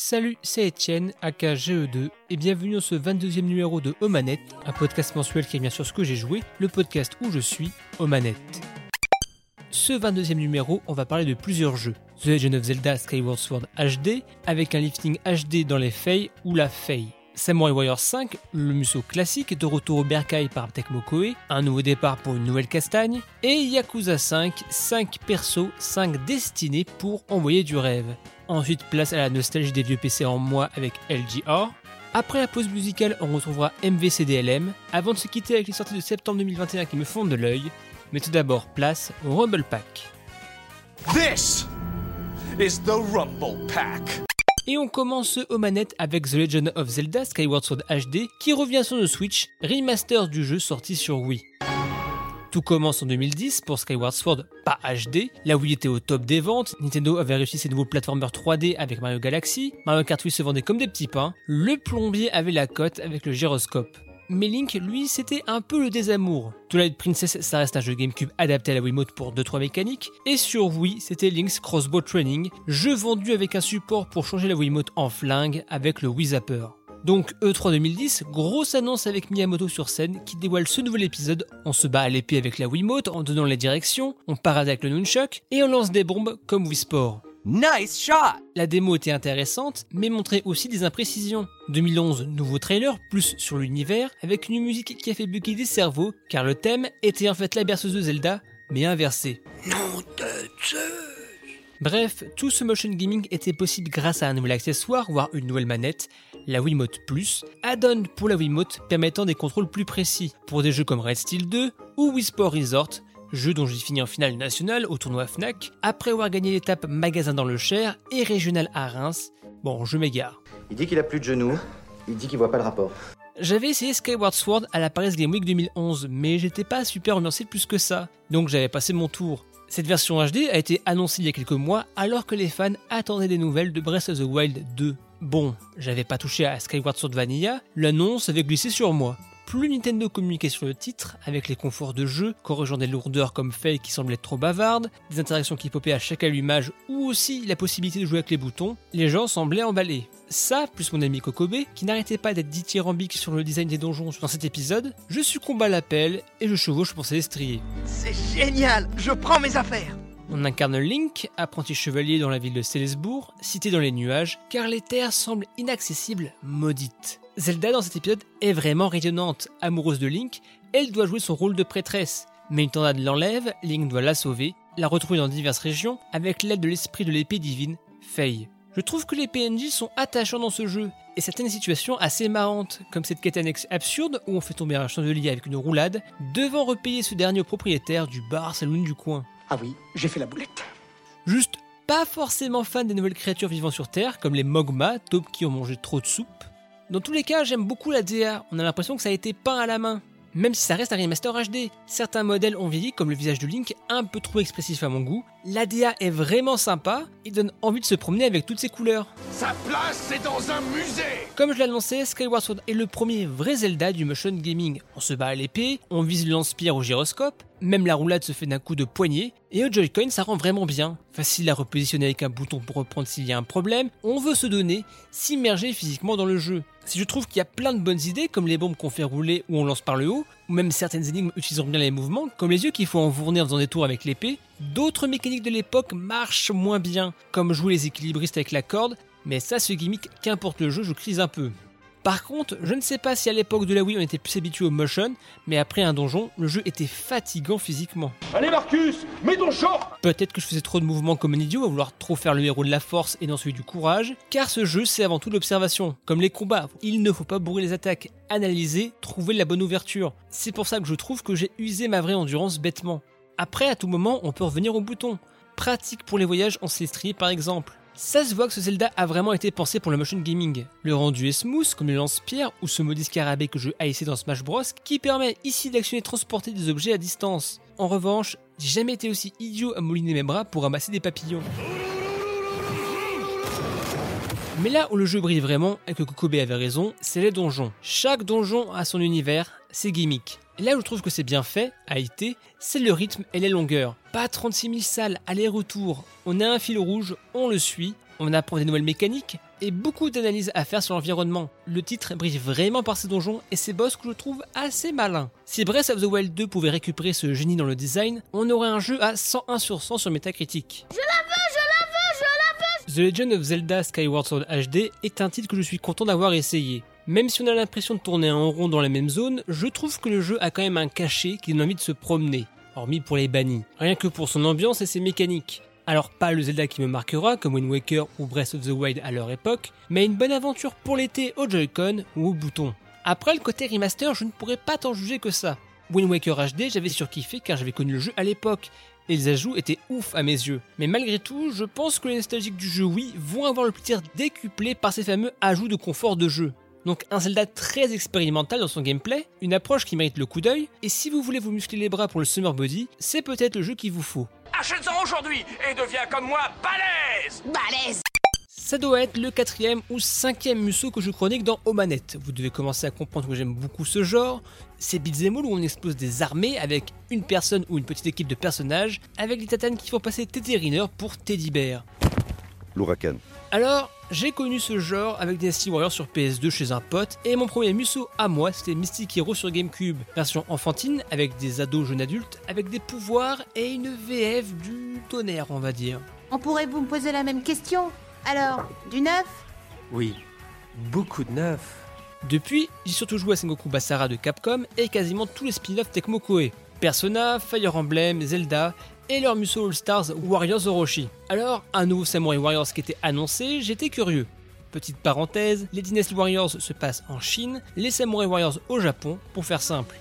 Salut, c'est Etienne, aka GE2, et bienvenue dans ce 22e numéro de Omanette, un podcast mensuel qui revient sur ce que j'ai joué, le podcast où je suis, Omanette. Ce 22e numéro, on va parler de plusieurs jeux. The Legend of Zelda Skyward Sword HD, avec un lifting HD dans les Fei ou la Fei. Samurai Warriors 5, le musso classique de retour au bercail par Tecmo Koei, un nouveau départ pour une nouvelle castagne, et Yakuza 5, 5 persos, 5 destinés pour envoyer du rêve. Ensuite, place à la nostalgie des vieux PC en moi avec LGR. Après la pause musicale, on retrouvera MVCDLM, avant de se quitter avec les sorties de septembre 2021 qui me font de l'œil. Mais tout d'abord, place au Rumble Pack. This is the Rumble Pack. Et on commence aux manettes avec The Legend of Zelda Skyward Sword HD qui revient sur le Switch, remaster du jeu sorti sur Wii. Tout commence en 2010 pour Skyward Sword, pas HD. La Wii était au top des ventes. Nintendo avait réussi ses nouveaux platformers 3D avec Mario Galaxy. Mario Kart Wii se vendait comme des petits pains. Le plombier avait la cote avec le gyroscope. Mais Link, lui, c'était un peu le désamour. Twilight Princess, ça reste un jeu GameCube adapté à la Wiimote pour 2-3 mécaniques. Et sur Wii, c'était Link's Crossbow Training, jeu vendu avec un support pour changer la Wiimote en flingue avec le Wii Zapper. Donc E3 2010, grosse annonce avec Miyamoto sur scène qui dévoile ce nouvel épisode. On se bat à l'épée avec la Wiimote en donnant les directions, on parade avec le Nunchuck et on lance des bombes comme Wii Sport. Nice shot. La démo était intéressante, mais montrait aussi des imprécisions. 2011, nouveau trailer, plus sur l'univers, avec une musique qui a fait bugger des cerveaux, car le thème était en fait la berceuse de Zelda, mais inversé. Nom de Zeus. Bref, tout ce motion gaming était possible grâce à un nouvel accessoire, voire une nouvelle manette, la Wiimote Plus, add-on pour la Wiimote permettant des contrôles plus précis, pour des jeux comme Red Steel 2 ou Wii Sport Resort, jeu dont j'ai fini en finale nationale au tournoi FNAC, après avoir gagné l'étape magasin dans le Cher et régional à Reims. Bon, je m'égare. Il dit qu'il a plus de genoux, il dit qu'il voit pas le rapport. J'avais essayé Skyward Sword à la Paris Game Week 2011, mais j'étais pas super ambiancé plus que ça, donc j'avais passé mon tour. Cette version HD a été annoncée il y a quelques mois alors que les fans attendaient des nouvelles de Breath of the Wild 2. Bon, j'avais pas touché à Skyward Sword Vanilla, l'annonce avait glissé sur moi. Plus Nintendo communiquait sur le titre, avec les conforts de jeu, corrigeant des lourdeurs comme Faye qui semblait trop bavarde, des interactions qui popaient à chaque allumage, ou aussi la possibilité de jouer avec les boutons, les gens semblaient emballés. Ça, plus mon ami Kokobe, qui n'arrêtait pas d'être dithyrambique sur le design des donjons dans cet épisode, je succombe à l'appel et je chevauche pour s'estrier. C'est génial Je prends mes affaires On incarne Link, apprenti chevalier dans la ville de Célesbourg, cité dans les nuages, car les terres semblent inaccessibles, maudites. Zelda dans cet épisode est vraiment rayonnante, amoureuse de Link, elle doit jouer son rôle de prêtresse. Mais une tornade l'enlève, Link doit la sauver, la retrouver dans diverses régions, avec l'aide de l'esprit de l'épée divine, Faye. Je trouve que les PNJ sont attachants dans ce jeu, et certaines situations assez marrantes, comme cette quête annexe absurde où on fait tomber un chandelier avec une roulade, devant repayer ce dernier au propriétaire du bar saloon du coin. Ah oui, j'ai fait la boulette. Juste pas forcément fan des nouvelles créatures vivant sur Terre, comme les Mogma, taupes qui ont mangé trop de soupe. Dans tous les cas, j'aime beaucoup la DA, on a l'impression que ça a été peint à la main. Même si ça reste un remaster HD, certains modèles ont vieilli comme le visage de Link, un peu trop expressif à mon goût. La DA est vraiment sympa et donne envie de se promener avec toutes ses couleurs. Sa place, c'est dans un musée. Comme je l'annonçais, Skyward Sword est le premier vrai Zelda du motion gaming. On se bat à l'épée, on vise le lance-pierre au gyroscope, même la roulade se fait d'un coup de poignet, et au Joy-Con ça rend vraiment bien. Facile à repositionner avec un bouton pour reprendre s'il y a un problème, on veut se donner, s'immerger physiquement dans le jeu. Si je trouve qu'il y a plein de bonnes idées, comme les bombes qu'on fait rouler ou on lance par le haut, ou même certaines énigmes utilisant bien les mouvements, comme les yeux qu'il faut enfourner en faisant des tours avec l'épée, d'autres mécaniques de l'époque marchent moins bien, comme jouer les équilibristes avec la corde, mais ça ce gimmick, qu'importe le jeu, je crise un peu. Par contre, je ne sais pas si à l'époque de la Wii on était plus habitué au motion, mais après un donjon, le jeu était fatigant physiquement. Allez Marcus, mets ton short. Peut-être que je faisais trop de mouvements comme un idiot à vouloir trop faire le héros de la force et non celui du courage, car ce jeu c'est avant tout l'observation, comme les combats. Il ne faut pas bourrer les attaques, analyser, trouver la bonne ouverture. C'est pour ça que je trouve que j'ai usé ma vraie endurance bêtement. Après, à tout moment, on peut revenir au bouton. Pratique pour les voyages en Célestrie par exemple. Ça se voit que ce Zelda a vraiment été pensé pour le motion gaming. Le rendu est smooth comme le lance-pierre ou ce mode scarabée que je haïssais dans Smash Bros qui permet ici d'actionner et transporter des objets à distance. En revanche, j'ai jamais été aussi idiot à mouliner mes bras pour ramasser des papillons. Mais là où le jeu brille vraiment, et que Kokobe avait raison, c'est les donjons. Chaque donjon a son univers, ses gimmicks. Là où je trouve que c'est bien fait, a été, c'est le rythme et les longueurs. Pas 36 000 salles, aller-retour. On a un fil rouge, on le suit, on apprend des nouvelles mécaniques, et beaucoup d'analyses à faire sur l'environnement. Le titre brille vraiment par ses donjons et ses boss que je trouve assez malins. Si Breath of the Wild 2 pouvait récupérer ce génie dans le design, on aurait un jeu à 101 sur 100 sur Metacritic. Je la veux, je la veux, je la veux The Legend of Zelda Skyward Sword HD est un titre que je suis content d'avoir essayé. Même si on a l'impression de tourner en rond dans la même zone, je trouve que le jeu a quand même un cachet qui donne envie de se promener, hormis pour les bannis, rien que pour son ambiance et ses mécaniques. Alors pas le Zelda qui me marquera, comme Wind Waker ou Breath of the Wild à leur époque, mais une bonne aventure pour l'été au Joy-Con ou au bouton. Après le côté remaster, je ne pourrais pas t'en juger que ça. Wind Waker HD, j'avais surkiffé car j'avais connu le jeu à l'époque, et les ajouts étaient ouf à mes yeux. Mais malgré tout, je pense que les nostalgiques du jeu Wii vont avoir le plaisir décuplé par ces fameux ajouts de confort de jeu. Donc un Zelda très expérimental dans son gameplay, une approche qui mérite le coup d'œil, et si vous voulez vous muscler les bras pour le Summer Body, c'est peut-être le jeu qu'il vous faut. Achète-en aujourd'hui et deviens comme moi balèze Balèze Ça doit être le quatrième ou cinquième musso que je chronique dans Omanette. Vous devez commencer à comprendre que j'aime beaucoup ce genre. C'est beat'em all où on explose des armées avec une personne ou une petite équipe de personnages, avec des tatanes qui font passer Teddy Riner pour Teddy Bear. L'ouragan. Alors, j'ai connu ce genre avec Dynasty Warriors sur PS2 chez un pote, et mon premier musso à moi, c'était Mystic Hero sur GameCube, version enfantine avec des ados jeunes adultes, avec des pouvoirs et une VF du tonnerre, on va dire. On pourrait vous me poser la même question Alors, du neuf? Oui, beaucoup de neuf. Depuis, j'ai surtout joué à Sengoku Basara de Capcom et quasiment tous les spin-offs Tecmo Koei. Persona, Fire Emblem, Zelda et leur musso All Stars Warriors Orochi. Alors, un nouveau Samurai Warriors qui était annoncé, j'étais curieux. Petite parenthèse, les Dynasty Warriors se passent en Chine, les Samurai Warriors au Japon, pour faire simple.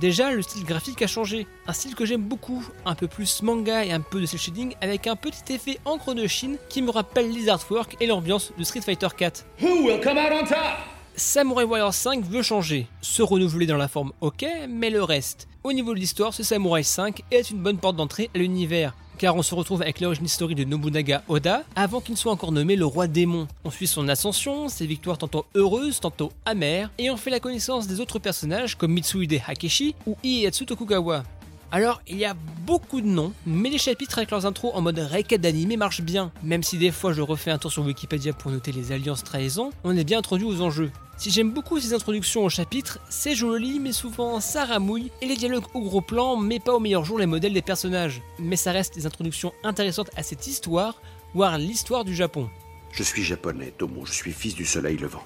Déjà, le style graphique a changé, un style que j'aime beaucoup, un peu plus manga et un peu de cel shading avec un petit effet encre de Chine qui me rappelle les artworks et l'ambiance de Street Fighter 4. Who will come out on top? Samurai Warriors 5 veut changer, se renouveler dans la forme ok, mais le reste. Au niveau de l'histoire, ce Samurai 5 est une bonne porte d'entrée à l'univers, car on se retrouve avec l'origine story de Nobunaga Oda avant qu'il ne soit encore nommé le roi démon. On suit son ascension, ses victoires tantôt heureuses, tantôt amères, et on fait la connaissance des autres personnages comme Mitsuhide Hakeshi ou Ieyasu Tokugawa. Alors, il y a beaucoup de noms, mais les chapitres avec leurs intros en mode requête d'animé marchent bien. Même si des fois je refais un tour sur Wikipédia pour noter les alliances trahisons, on est bien introduit aux enjeux. Si j'aime beaucoup ces introductions aux chapitres, c'est joli, mais souvent ça ramouille, et les dialogues au gros plan, mais pas au meilleur jour les modèles des personnages. Mais ça reste des introductions intéressantes à cette histoire, voire l'histoire du Japon. Je suis japonais, Tomo, je suis fils du soleil levant.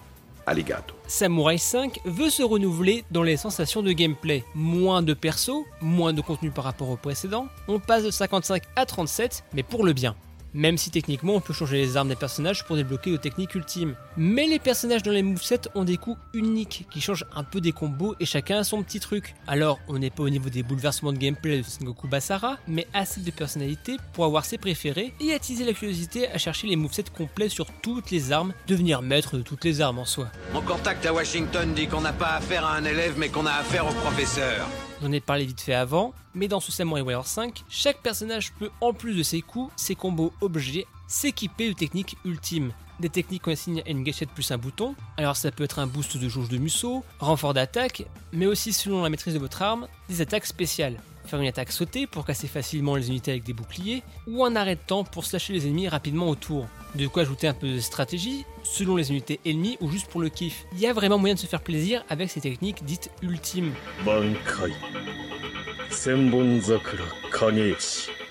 Samurai 5 veut se renouveler dans les sensations de gameplay. Moins de persos, moins de contenu par rapport au précédent. On passe de 55 à 37, mais pour le bien. Même si techniquement on peut changer les armes des personnages pour débloquer aux techniques ultimes. Mais les personnages dans les movesets ont des coups uniques qui changent un peu des combos et chacun a son petit truc. Alors on n'est pas au niveau des bouleversements de gameplay de Sengoku Basara, mais assez de personnalité pour avoir ses préférés et attiser la curiosité à chercher les movesets complets sur toutes les armes, devenir maître de toutes les armes en soi. Mon contact à Washington dit qu'on n'a pas affaire à un élève, mais qu'on a affaire au professeur. J'en ai parlé vite fait avant, mais dans ce Samurai Warrior 5, chaque personnage peut, en plus de ses coups, ses combos objets, s'équiper de techniques ultimes. Des techniques qu'on assigne à une gâchette plus un bouton, alors ça peut être un boost de jauge de musso, renfort d'attaque, mais aussi selon la maîtrise de votre arme, des attaques spéciales. Faire une attaque sautée pour casser facilement les unités avec des boucliers, ou un arrêt de temps pour slasher les ennemis rapidement autour. De quoi ajouter un peu de stratégie, selon les unités ennemies ou juste pour le kiff. Il y a vraiment moyen de se faire plaisir avec ces techniques dites ultimes.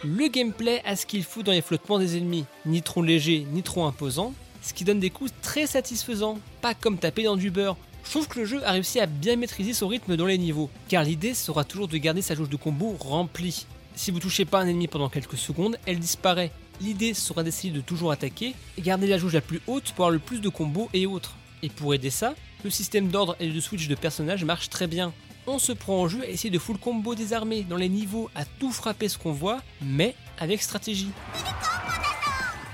Le gameplay a ce qu'il faut dans les flottements des ennemis, ni trop léger ni trop imposant, ce qui donne des coups très satisfaisants, pas comme taper dans du beurre. Je trouve que le jeu a réussi à bien maîtriser son rythme dans les niveaux, car l'idée sera toujours de garder sa jauge de combo remplie. Si vous touchez pas un ennemi pendant quelques secondes, elle disparaît. L'idée sera d'essayer de toujours attaquer et garder la jauge la plus haute pour avoir le plus de combos et autres. Et pour aider ça, le système d'ordre et de switch de personnages marche très bien. On se prend en jeu à essayer de full combo des armées dans les niveaux à tout frapper ce qu'on voit, mais avec stratégie.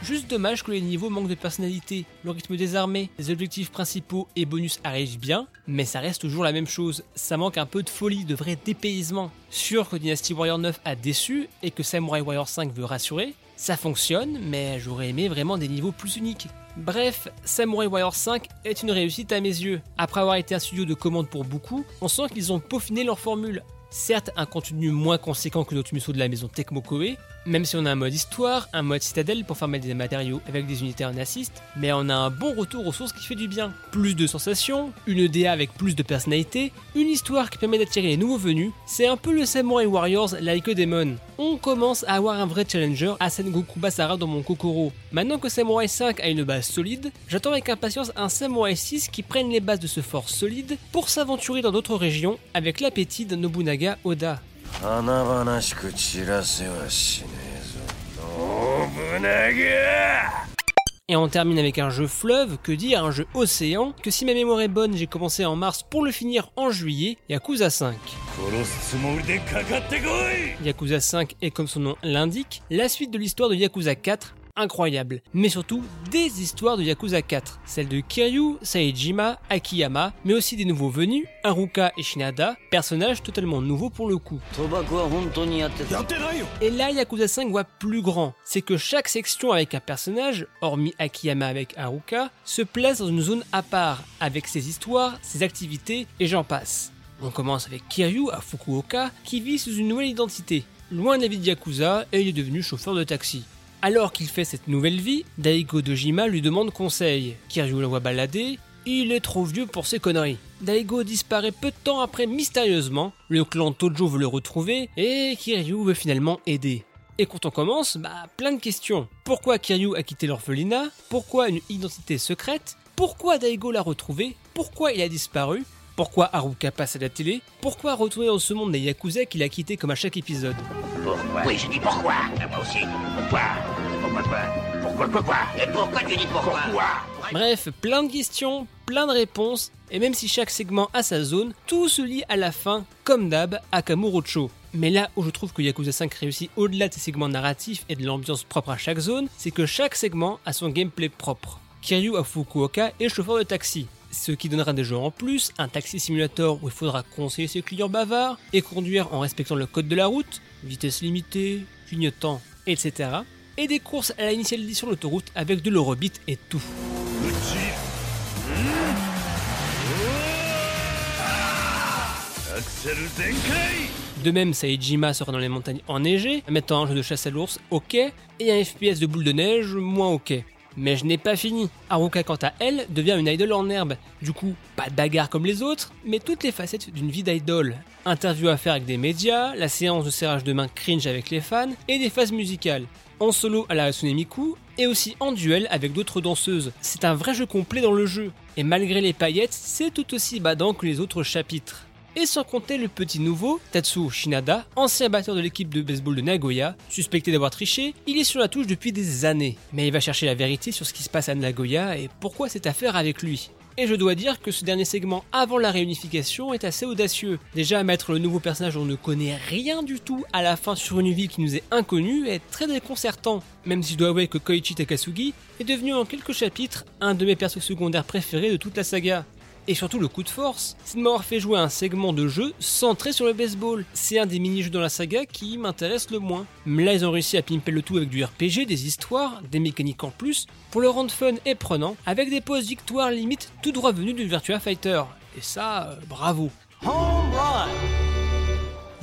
Juste dommage que les niveaux manquent de personnalité. Le rythme des armées, les objectifs principaux et bonus arrivent bien, mais ça reste toujours la même chose. Ça manque un peu de folie, de vrai dépaysement. Sûr que Dynasty Warrior 9 a déçu et que Samurai Warrior 5 veut rassurer. Ça fonctionne, mais j'aurais aimé vraiment des niveaux plus uniques. Bref, Samurai Warrior 5 est une réussite à mes yeux. Après avoir été un studio de commande pour beaucoup, on sent qu'ils ont peaufiné leur formule. Certes, un contenu moins conséquent que d'autres musos de la maison Tecmo Koei, Même si on a un mode histoire, un mode citadelle pour farmer des matériaux avec des unités en assist, mais on a un bon retour aux sources qui fait du bien. Plus de sensations, une DA avec plus de personnalité, une histoire qui permet d'attirer les nouveaux venus, c'est un peu le Samurai Warriors like a Demon. On commence à avoir un vrai challenger à Sengoku Basara dans mon Kokoro. Maintenant que Samurai 5 a une base solide, j'attends avec impatience un Samurai 6 qui prenne les bases de ce fort solide pour s'aventurer dans d'autres régions avec l'appétit de Nobunaga Oda. Et on termine avec un jeu fleuve, que dire un jeu océan, que si ma mémoire est bonne j'ai commencé en mars pour le finir en juillet, Yakuza 5. Yakuza 5 est comme son nom l'indique, la suite de l'histoire de Yakuza 4 incroyable, mais surtout des histoires de Yakuza 4, celles de Kiryu, Saejima, Akiyama, mais aussi des nouveaux venus, Haruka et Shinada, personnages totalement nouveaux pour le coup. Et là, Yakuza 5 voit plus grand, c'est que chaque section avec un personnage, hormis Akiyama avec Haruka, se place dans une zone à part, avec ses histoires, ses activités, et j'en passe. On commence avec Kiryu à Fukuoka, qui vit sous une nouvelle identité. Loin de la vie de Yakuza, et il est devenu chauffeur de taxi. Alors qu'il fait cette nouvelle vie, Daigo Dojima lui demande conseil. Kiryu l'envoie balader, il est trop vieux pour ses conneries. Daigo disparaît peu de temps après mystérieusement, le clan Tojo veut le retrouver, et Kiryu veut finalement aider. Et quand on commence, bah plein de questions. Pourquoi Kiryu a quitté l'orphelinat? Pourquoi une identité secrète? Pourquoi Daigo l'a retrouvé? Pourquoi il a disparu? Pourquoi Haruka passe à la télé? Pourquoi retourner dans ce monde des Yakuza qu'il a quitté comme à chaque épisode? Pourquoi? Oui, je dis pourquoi. moi aussi. Pourquoi? Pourquoi quoi Pourquoi quoi quoi Et pourquoi tu dis pourquoi? Bref, plein de questions, plein de réponses, et même si chaque segment a sa zone, tout se lie à la fin, comme d'hab, à Kamurocho. Mais là où je trouve que Yakuza 5 réussit au-delà de ses segments narratifs et de l'ambiance propre à chaque zone, c'est que chaque segment a son gameplay propre. Kiryu à Fukuoka est chauffeur de taxi ce qui donnera des jeux en plus, un taxi simulator où il faudra conseiller ses clients bavards et conduire en respectant le code de la route, vitesse limitée, clignotant, etc. Et des courses à l'initiale édition de l'autoroute avec de l'Eurobeat et tout. De même, Saejima sera dans les montagnes enneigées, mettant un jeu de chasse à l'ours ok, et un FPS de boule de neige moins ok. Mais je n'ai pas fini. Haruka, quant à elle, devient une idole en herbe. Du coup, pas de bagarre comme les autres, mais toutes les facettes d'une vie d'idole. Interview à faire avec des médias, la séance de serrage de main cringe avec les fans, et des phases musicales. En solo à la Hatsune Miku, et aussi en duel avec d'autres danseuses. C'est un vrai jeu complet dans le jeu. Et malgré les paillettes, c'est tout aussi badant que les autres chapitres. Et sans compter le petit nouveau, Tatsuo Shinada, ancien batteur de l'équipe de baseball de Nagoya, suspecté d'avoir triché, il est sur la touche depuis des années. Mais il va chercher la vérité sur ce qui se passe à Nagoya et pourquoi cette affaire avec lui. Et je dois dire que ce dernier segment avant la réunification est assez audacieux. Déjà mettre le nouveau personnage dont on ne connaît rien du tout à la fin sur une ville qui nous est inconnue est très déconcertant. Même si je dois avouer que Koichi Takasugi est devenu en quelques chapitres un de mes persos secondaires préférés de toute la saga. Et surtout le coup de force, c'est de m'avoir fait jouer un segment de jeu centré sur le baseball. C'est un des mini-jeux dans la saga qui m'intéresse le moins. Mais là ils ont réussi à pimper le tout avec du RPG, des histoires, des mécaniques en plus, pour le rendre fun et prenant, avec des pauses victoires limite tout droit venues du Virtua Fighter. Et ça, euh, bravo.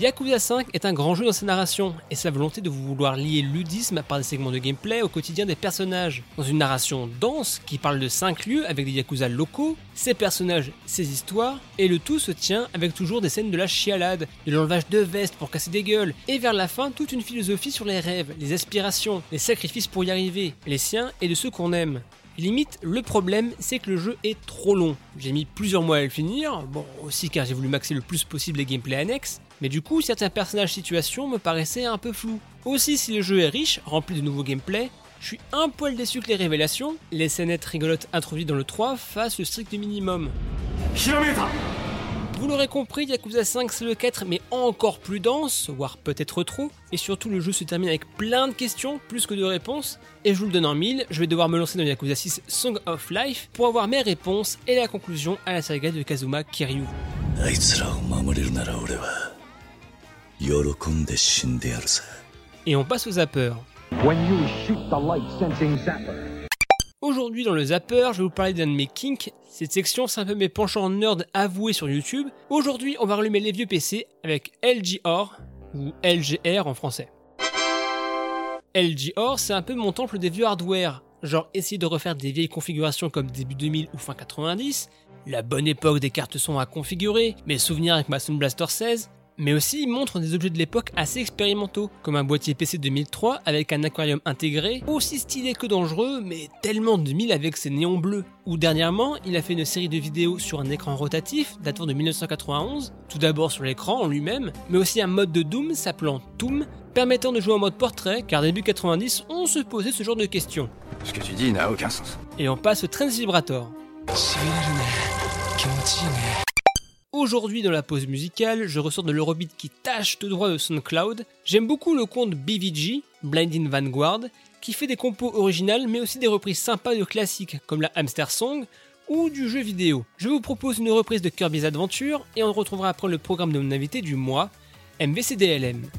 Yakuza 5 est un grand jeu dans sa narration et sa volonté de vouloir lier ludisme par des segments de gameplay au quotidien des personnages. Dans une narration dense qui parle de 5 lieux avec des Yakuza locaux, ses personnages, ses histoires, et le tout se tient avec toujours des scènes de la chialade, de l'enlevage de vestes pour casser des gueules, et vers la fin toute une philosophie sur les rêves, les aspirations, les sacrifices pour y arriver, les siens et de ceux qu'on aime. Limite, le problème, c'est que le jeu est trop long. J'ai mis plusieurs mois à le finir, bon, aussi car j'ai voulu maxer le plus possible les gameplays annexes, mais du coup, certains personnages situations me paraissaient un peu flous. Aussi, si le jeu est riche, rempli de nouveaux gameplays, je suis un poil déçu que les révélations, les scénettes rigolotes introduites dans le 3, fassent le strict minimum. Vous l'aurez compris, Yakuza 5 c'est le 4 mais encore plus dense, voire peut-être trop, et surtout le jeu se termine avec plein de questions plus que de réponses, et je vous le donne en mille, je vais devoir me lancer dans Yakuza 6 Song of Life pour avoir mes réponses et la conclusion à la saga de Kazuma Kiryu. Et on passe au zapper. Aujourd'hui dans le zapper, je vais vous parler d'un de mes kinks. Cette section, c'est un peu mes penchants nerd avoués sur YouTube. Aujourd'hui, on va rallumer les vieux PC avec LGR ou LGR en français. LG Or, c'est un peu mon temple des vieux hardware. Genre essayer de refaire des vieilles configurations comme début 2000 ou fin 90, la bonne époque des cartes son à configurer, mes souvenirs avec ma Sound Blaster 16, mais aussi il montre des objets de l'époque assez expérimentaux, comme un boîtier PC 2003 avec un aquarium intégré, aussi stylé que dangereux, mais tellement 2000 avec ses néons bleus. Ou dernièrement, il a fait une série de vidéos sur un écran rotatif datant de 1991, tout d'abord sur l'écran en lui-même, mais aussi un mode de Doom s'appelant Toom, permettant de jouer en mode portrait, car début 90, on se posait ce genre de questions. Ce que tu dis n'a aucun sens. Et on passe au Trans Vibrator. Aujourd'hui dans la pause musicale, je ressors de l'Eurobeat qui tâche de droit de SoundCloud. J'aime beaucoup le compte BVG, Blinding Vanguard, qui fait des compos originales mais aussi des reprises sympas de classiques comme la Hamster Song ou du jeu vidéo. Je vous propose une reprise de Kirby's Adventure et on retrouvera après le programme de mon invité du mois, MVCDLM.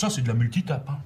Ça, c'est de la multitape. Hein.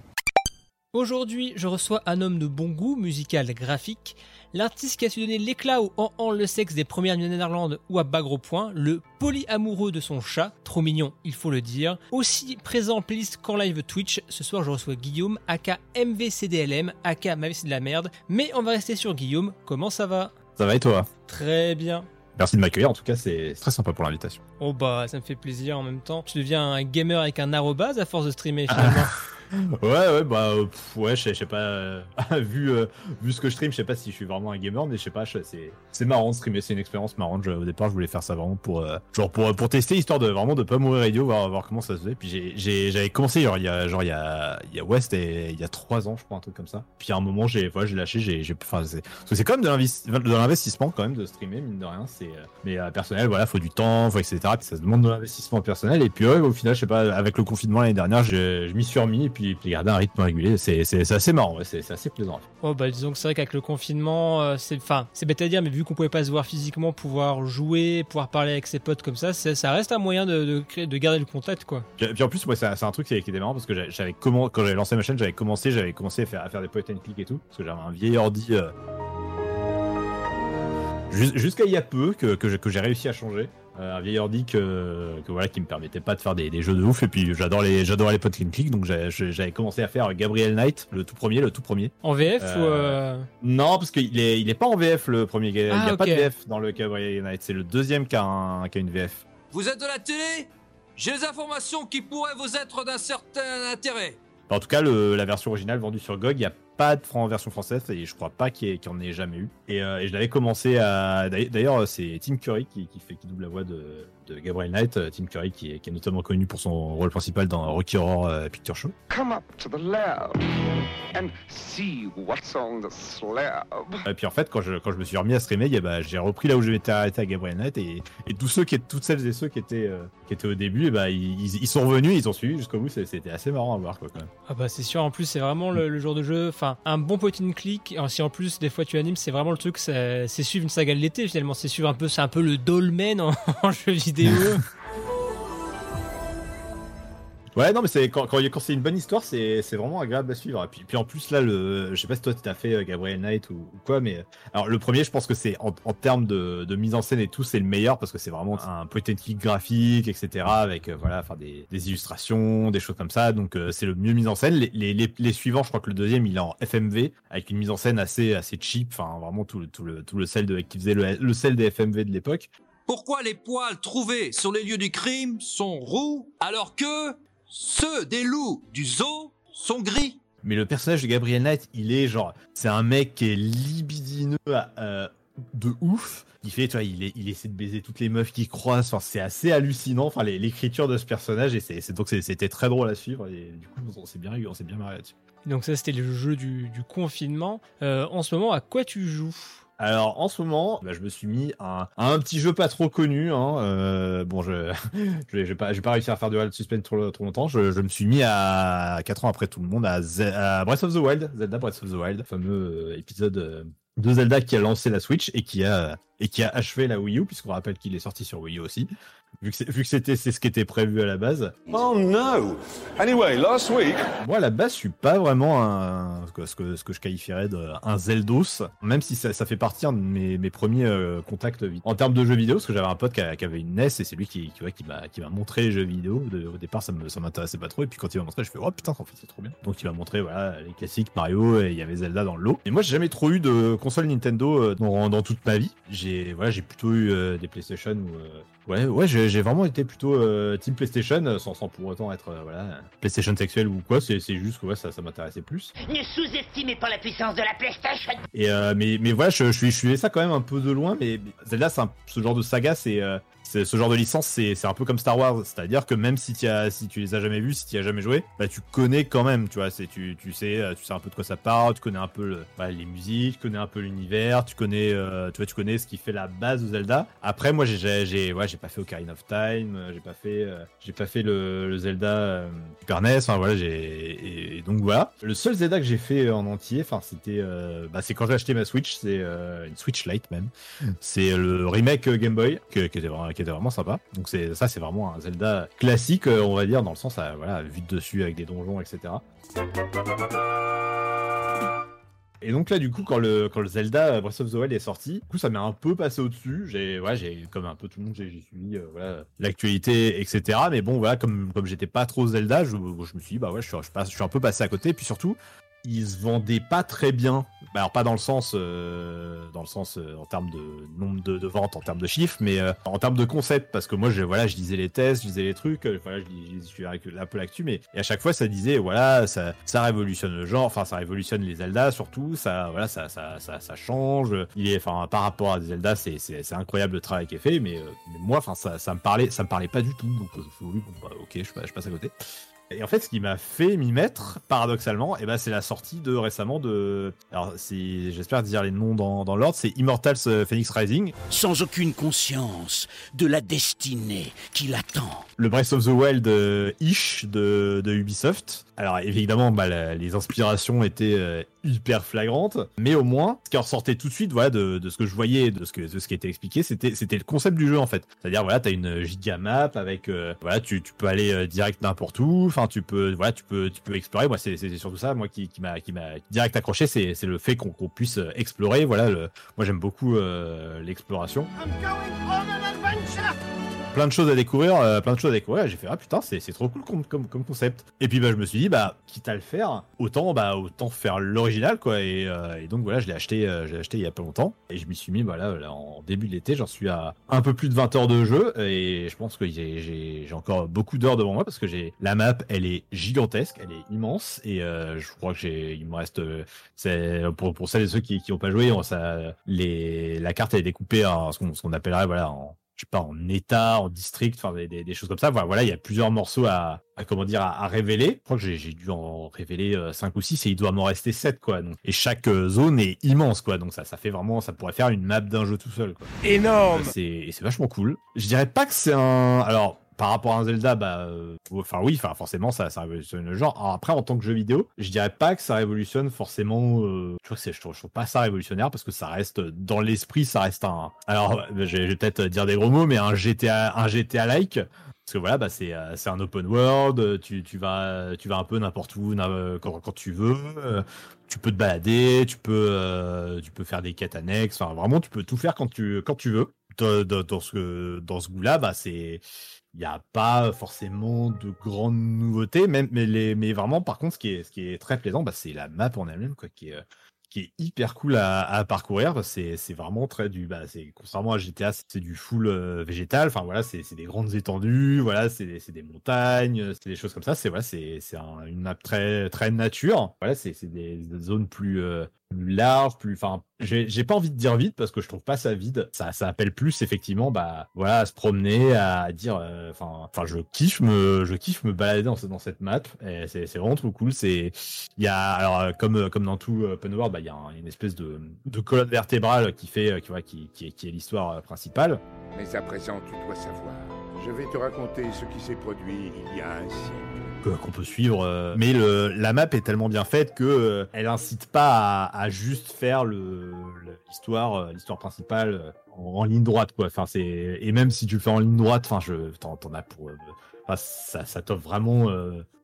Aujourd'hui, je reçois un homme de bon goût musical graphique, l'artiste qui a su donner l'éclat au en en le sexe des premières nuits Néerlande ou à Bagro Point, le polyamoureux de son chat, trop mignon, il faut le dire. Aussi présent en playlist qu'en live Twitch, ce soir je reçois Guillaume, aka MVCDLM, aka Ma vie c'est de la merde, mais on va rester sur Guillaume, comment ça va? Ça va et toi? Très bien. Merci de m'accueillir, en tout cas c'est très sympa pour l'invitation. Oh bah ça me fait plaisir en même temps. Tu deviens un gamer avec un arrobase à force de streamer finalement. Ouais, ouais, bah, ouais, je sais- pas, euh, vu, euh, vu ce que je stream, je sais pas si je suis vraiment un gamer, mais je sais pas, c'est, marrant de streamer, c'est une expérience marrante. Au départ, je voulais faire ça vraiment pour, euh, genre pour, pour tester, histoire de vraiment de pas mourir radio, voir, voir comment ça se faisait. Puis j'avais commencé, genre, il y a, genre, il y a, il y a West et il y a trois ans, je crois, un truc comme ça. Puis à un moment, j'ai, voilà, j'ai lâché, j'ai, enfin, c'est, quand même de, l'investi- de l'investissement, quand même, de streamer, mine de rien, c'est, mais personnel, voilà, faut du temps, faut, etc. Puis ça demande de l'investissement personnel. Et puis, au final, je sais pas, avec le confinement l'année dernière, je, je m'y suis remis, et puis, puis garder un rythme régulier, c'est, c'est, c'est assez marrant, ouais, c'est, c'est assez plaisant. Oh bah disons que c'est vrai qu'avec le confinement, euh, c'est enfin c'est bête à dire, mais vu qu'on pouvait pas se voir physiquement, pouvoir jouer, pouvoir parler avec ses potes comme ça, c'est- ça reste un moyen de, de, créer- de garder le contact quoi. Puis, puis en plus, moi, c'est un truc qui était marrant parce que j'avais- comment quand j'avais lancé ma chaîne, j'avais commencé, j'avais commencé à faire, à faire des point and click et tout, parce que j'avais un vieil ordi. euh, jus- Jusqu'à il y a peu que, que j'ai réussi à changer. Euh, un vieil ordi que, que voilà qui me permettait pas de faire des, des jeux de ouf. Et puis j'adore les j'adore les and click donc j'avais commencé à faire Gabriel Knight le tout premier le tout premier. En VF Euh, ou euh, non parce qu'il est il est pas en VF le premier il y Ah, a pas de. VF dans le Gabriel Knight. C'est le deuxième qui a, un- qui a une VF Vous êtes de la télé? J'ai des informations qui pourraient vous être d'un certain intérêt. En tout cas, le- la version originale vendue sur GOG, il n'y a pas de fran- version française et je crois pas qu'il y en ait jamais eu. Et, euh, je l'avais commencé à. d'ailleurs- D'ailleurs, c'est Tim Curry qui, qui fait qui double la voix de, de Gabriel Knight. Euh, Tim Curry qui est, qui est notamment connu pour son rôle principal dans Rocky Horror euh, Picture Show. Come up to the lab and see what's on the slab. Et puis en fait, quand je, quand je me suis remis à streamer, ben, j'ai repris là où je m'étais arrêté à Gabriel Knight et, et tous ceux qui, toutes celles et ceux qui étaient, euh, qui étaient au début, ben, ils, sont revenus, ils ont suivi jusqu'au bout. C'était assez marrant à voir quoi, quand même. Ah bah c'est sûr, en plus c'est vraiment le, le genre de jeu, enfin un bon point and click, si en plus des fois tu animes, c'est vraiment le truc, c'est c'est suivre une saga de l'été finalement, c'est suivre un peu, c'est un peu le dolmen en, en jeu vidéo. Ouais, non, mais c'est quand, quand, quand c'est une bonne histoire, c'est c'est vraiment agréable à suivre. Et puis, puis en plus, là, le, je sais pas si toi tu as fait euh, Gabriel Knight ou, ou quoi, mais alors le premier, je pense que c'est en, en termes de, de mise en scène et tout, c'est le meilleur parce que c'est vraiment un point and click graphique, etc. Avec euh, voilà, enfin des, des illustrations, des choses comme ça. Donc euh, c'est le mieux mis en scène. Les, les, les, les suivants, je crois que le deuxième, il est en FMV avec une mise en scène assez assez cheap. Enfin, vraiment tout le tout le tout le sel de qui faisait le, le sel des FMV de l'époque. Pourquoi les poils trouvés sur les lieux du crime sont roux alors que ceux des loups du zoo sont gris? Mais le personnage de Gabriel Knight, il est genre, c'est un mec qui est libidineux euh, de ouf. Il fait, tu vois, il, est, il essaie de baiser toutes les meufs qui croisent. Enfin, c'est assez hallucinant. Enfin, l'écriture de ce personnage et c'est donc c'était très drôle à suivre. Et du coup, on s'est bien, on s'est bien marré là-dessus. Donc ça c'était le jeu du, du confinement. Euh, en ce moment, à quoi tu joues? Alors en ce moment, bah, je me suis mis à, un petit jeu pas trop connu. Hein. Euh, bon, je vais pas, pas réussir à faire du Wild Suspense trop, longtemps. Je, me suis mis à 4 ans après tout le monde à, à Breath of the Wild, Zelda Breath of the Wild, fameux euh, épisode euh, de Zelda qui a lancé la Switch et qui a et qui a achevé la Wii U puisqu'on rappelle qu'il est sorti sur Wii U aussi. Vu que c'était c'est ce qui était prévu à la base. Oh no! Anyway, last week. Moi, à la base, je suis pas vraiment un, ce que, ce que, je qualifierais de un Zeldos, même si ça, ça fait partie de mes, mes premiers euh, contacts en termes de jeux vidéo, parce que j'avais un pote qui, a- qui avait une NES et c'est lui qui, qui, ouais, qui m'a, qui m'a montré les jeux vidéo. De- au départ, ça me, ça m'intéressait pas trop, et puis quand il m'a montré, je fais, oh putain, en fait, c'est trop bien. Donc, il m'a montré, voilà, les classiques Mario, et il y avait Zelda dans le lot. Et moi, j'ai jamais trop eu de console Nintendo euh, dans, dans toute ma vie. J'ai, voilà, j'ai plutôt eu euh, des PlayStation ou, Ouais, ouais, j'ai vraiment été plutôt euh, team PlayStation, euh, sans, sans pour autant être euh, voilà PlayStation sexuel ou quoi. C'est juste que ouais, ça, ça m'intéressait plus. Ne sous-estimez pas la puissance de la PlayStation. Et euh, mais mais voilà, je, je suis je suis ça quand même un peu de loin. Mais Zelda, un- ce genre de saga, c'est euh, c'est- ce genre de licence, c'est un peu comme Star Wars. C'est-à-dire que même si tu as si tu les as jamais vus, si tu as jamais joué, bah tu connais quand même. Tu vois, tu tu sais euh, tu sais un peu de quoi ça parle. Tu connais un peu bah, les musiques, tu connais un peu l'univers. Tu connais euh, tu vois tu connais ce qui fait la base de Zelda. Après moi j'ai j'ai ouais j'ai pas fait Ocarina of Time, euh, j'ai pas fait j'ai pas fait le, le Zelda euh, Super NES. Enfin voilà j'ai donc voilà. Le seul Zelda que j'ai fait en entier, enfin c'était euh, bah, c'est quand j'ai acheté ma Switch, c'est euh, une Switch Lite même. C'est le remake euh, Game Boy qui était vraiment qui était vraiment sympa. Donc c'est ça c'est vraiment un Zelda classique euh, on va dire dans le sens à, voilà vue de dessus avec des donjons etc. Et donc là, du coup, quand le, quand le Zelda Breath of the Wild est sorti, du coup, ça m'est un peu passé au-dessus. J'ai, ouais, j'ai, comme un peu tout le monde, j'ai suivi, euh, voilà, l'actualité, etc. Mais bon, voilà, comme, comme j'étais pas trop Zelda, je, me suis dit, bah ouais, je suis, un peu passé à côté. Puis surtout, il se vendait pas très bien Bah, alors pas dans le sens, euh, dans le sens euh, en termes de nombre de, de ventes, en termes de chiffres, mais euh, en termes de concept, parce que moi, je, voilà, je lisais les tests, je lisais les trucs, euh, voilà, je, lis- je suis avec un peu l'actu, mais et à chaque fois, ça disait, voilà, ça, ça révolutionne le genre, enfin, ça révolutionne les Zelda surtout, ça, voilà, ça, ça, ça, ça change. Il est, enfin, par rapport à des Zelda, c'est, c'est, c'est incroyable le travail qui est fait, mais, euh, mais moi, enfin, ça, ça me parlait, ça me parlait pas du tout, donc je suis bah, ok, je, je passe à côté. Et en fait, ce qui m'a fait m'y mettre, paradoxalement, et ben, c'est la sortie de récemment de. Alors, c'est, j'espère dire les noms dans, dans l'ordre, c'est Immortals euh, Phoenix Rising, sans aucune conscience de la destinée qui l'attend. le Breath of the Wild euh, ish de, de Ubisoft. Alors, évidemment, bah, la- les inspirations étaient euh, hyper flagrantes, mais au moins, ce qui ressortait tout de suite, voilà, de, de ce que je voyais, de ce que, de ce qui était expliqué, c'était, le concept du jeu en fait. C'est-à-dire, voilà, t'as une giga map avec, euh, voilà, tu, tu peux aller euh, direct n'importe où. Enfin, tu peux, voilà, tu peux, tu peux explorer. Moi, c'est, c'est surtout ça, moi, qui, qui m'a, qui m'a direct accroché, c'est, c'est le fait qu'on, qu'on puisse euh, explorer. Voilà, moi, j'aime beaucoup euh, l'exploration plein de choses à découvrir, euh, plein de choses à découvrir. J'ai fait ah putain c'est trop cool comme, concept. Et puis bah je me suis dit bah quitte à le faire, autant bah autant faire l'original quoi. Et, euh, donc voilà je l'ai acheté, euh, je l'ai acheté il y a pas longtemps et je m'y suis mis voilà là, en début de l'été j'en suis à un peu plus de 20 heures de jeu et je pense que j'ai encore beaucoup d'heures devant moi parce que la map elle est gigantesque, elle est immense et je crois que il me reste pour celles et ceux qui qui ont pas joué la carte elle est découpée en ce qu'on ce qu'on appellerait voilà en je sais pas, en état, en district, enfin des, des, des choses comme ça. Voilà, voilà, il y a plusieurs morceaux à, à comment dire, à, à révéler. Je crois que j'ai dû en révéler 5 ou 6 et il doit m'en rester 7 quoi. Donc, et chaque euh, zone est immense quoi. Donc ça, ça fait vraiment, ça pourrait faire une map d'un jeu tout seul quoi. Énorme C'est et c'est vachement cool. Je dirais pas que c'est un. Alors, par rapport à un Zelda, bah, euh, enfin oui, enfin forcément ça, ça révolutionne le genre. Alors, après, en tant que jeu vidéo, je dirais pas que ça révolutionne forcément. Euh, je trouve que je trouve, je trouve pas ça révolutionnaire parce que ça reste dans l'esprit, ça reste un. Alors, euh, je vais, peut-être dire des gros mots, mais un GTA, un GTA like. Parce que voilà, bah c'est euh, c'est un open world. euh, Tu, tu vas tu vas un peu n'importe où na- quand, quand tu veux. euh, tu peux te balader, tu peux euh, tu peux faire des quêtes annexes. Enfin vraiment, tu peux tout faire quand tu quand tu veux. Dans, dans ce dans ce goût-là, bah c'est il n'y a pas forcément de grandes nouveautés, même mais mais vraiment par contre ce qui est très plaisant, bah, c'est la map en elle-même quoi, qui est euh, hyper cool à, parcourir. que C'est c'est vraiment très du bah c'est contrairement à GTA, c'est du full euh, végétal. Enfin voilà, c'est c'est des grandes étendues, voilà, c'est c'est des montagnes, c'est des choses comme ça. C'est voilà, c'est c'est un- une map très très nature. C'est des, zones plus euh, plus larges, plus enfin j'ai pas envie de dire vide parce que je trouve pas ça vide. Ça ça appelle plus effectivement bah voilà à se promener, à dire euh, enfin enfin je kiffe me je kiffe me balader dans, dans cette map. C'est vraiment trop cool. C'est il y a alors euh, comme euh, comme dans tout open world, bah il y a un- une espèce de de colonne vertébrale qui fait qui, qui, qui est qui est l'histoire principale. Mais à présent, tu dois savoir. Je vais te raconter ce qui s'est produit il y a un siècle. Qu'on peut suivre. euh, mais la map est tellement bien faite que euh, elle incite pas à, juste faire l'histoire euh, l'histoire principale en, ligne droite et même si tu le fais en ligne droite, enfin je t'en as pour ça t'offre vraiment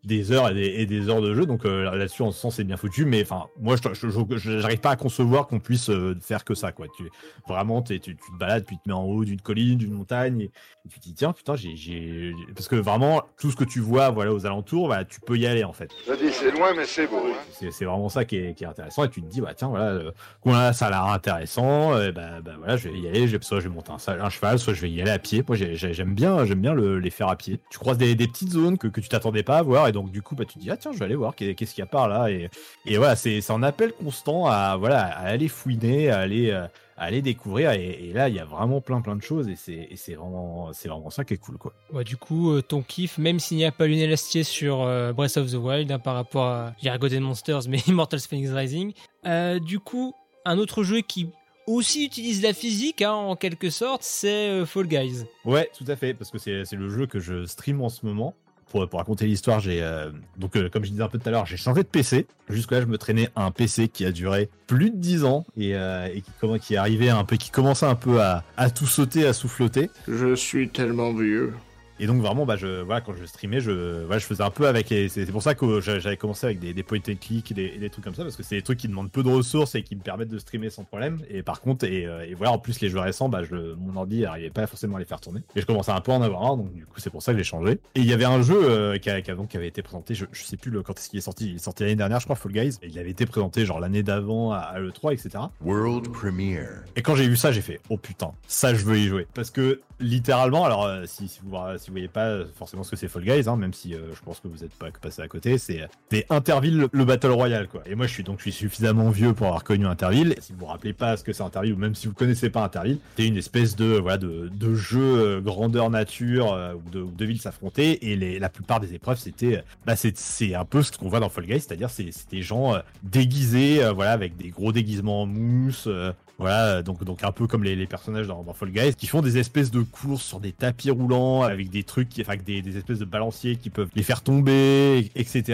des heures et des, et des heures de jeu. Donc euh, là-dessus en ce sens c'est bien foutu. Mais enfin moi je j'arrive pas à concevoir qu'on puisse euh, faire que ça quoi. Tu vraiment tu, tu te balades puis tu te mets en haut d'une colline, d'une montagne et, et tu te dis tiens putain j'ai parce que vraiment tout ce que tu vois voilà aux alentours voilà tu peux y aller en fait Je dis, c'est loin, mais c'est beau. hein. c'est vraiment ça qui est, qui est intéressant et tu te dis bah tiens voilà euh, voilà, ça a l'air intéressant euh, bah, bah voilà je vais y aller soit je vais monter un, cheval soit je vais y aller à pied moi j'ai- j'ai- j'aime bien j'aime bien le- les faire à pied tu croises des, des petites zones que, que tu t'attendais pas à voir et donc du coup bah tu te dis ah tiens je vais aller voir qu'est- qu'est-ce qu'il y a par là et, et voilà c'est un appel constant à voilà à aller fouiner à aller euh, à aller découvrir et, et là il y a vraiment plein plein de choses et c'est vraiment c'est vraiment ça qui est cool quoi Ouais, du coup, euh, ton kiff, même s'il n'y a pas Lionel Astier sur euh, Breath of the Wild hein, par rapport à j'ai God Monsters, mais Immortals Phoenix Rising. Euh, du coup, un autre jeu qui aussi utilise la physique, hein, en quelque sorte, c'est Fall Guys. Ouais, tout à fait, parce que c'est le jeu que je stream en ce moment. Pour, raconter l'histoire, j'ai euh, donc euh, comme je disais un peu tout à l'heure, j'ai changé de PC. Jusque là, je me traînais un PC qui a duré plus de 10 ans et, euh, qui, qui un peu, qui commençait un peu à, à tout sauter, à souffloter. Je suis tellement vieux. Et donc vraiment, bah, je, voilà, quand je streamais, je, voilà, je faisais un peu avec. C'est pour ça que j'a- j'avais commencé avec des, des point and click et des, et des trucs comme ça, parce que c'est des trucs qui demandent peu de ressources et qui me permettent de streamer sans problème. Et par contre, et, euh, et voilà, en plus les jeux récents, bah, je, mon ordi n'arrivait pas forcément à les faire tourner. Et je commençais un peu à en avoir un, donc du coup c'est pour ça que j'ai changé. Et il y avait un jeu euh, qui, a, qui a- donc, qui avait été présenté, je, je sais plus le, quand est-ce qu'il est sorti, il est sorti l'année dernière, je crois, Fall Guys. Et il avait été présenté genre l'année d'avant à, à l'E3, etc. World Premiere. Et quand j'ai vu ça, j'ai fait oh putain, ça je veux y jouer. Parce que littéralement, alors euh, si, vous, si vous voyez pas euh, forcément ce que c'est Fall Guys, hein, même si euh, je pense que vous êtes pas passé à côté, c'est Interville le, le Battle Royale quoi. Et moi je suis donc suffisamment vieux pour avoir connu Interville. Si vous vous rappelez pas ce que c'est Interville ou même si vous connaissez pas Interville, c'est une espèce de voilà de, jeu euh, grandeur nature euh, où, de, deux villes s'affrontaient et la plupart des épreuves c'était euh, bah c'est un peu ce qu'on voit dans Fall Guys, c'est-à-dire c'est des gens euh, déguisés euh, voilà avec des gros déguisements en mousse euh, voilà, donc, donc un peu comme les, les personnages dans, dans Fall Guys, qui font des espèces de courses sur des tapis roulants avec des trucs, qui, enfin, avec des, des espèces de balanciers qui peuvent les faire tomber, etc. Et,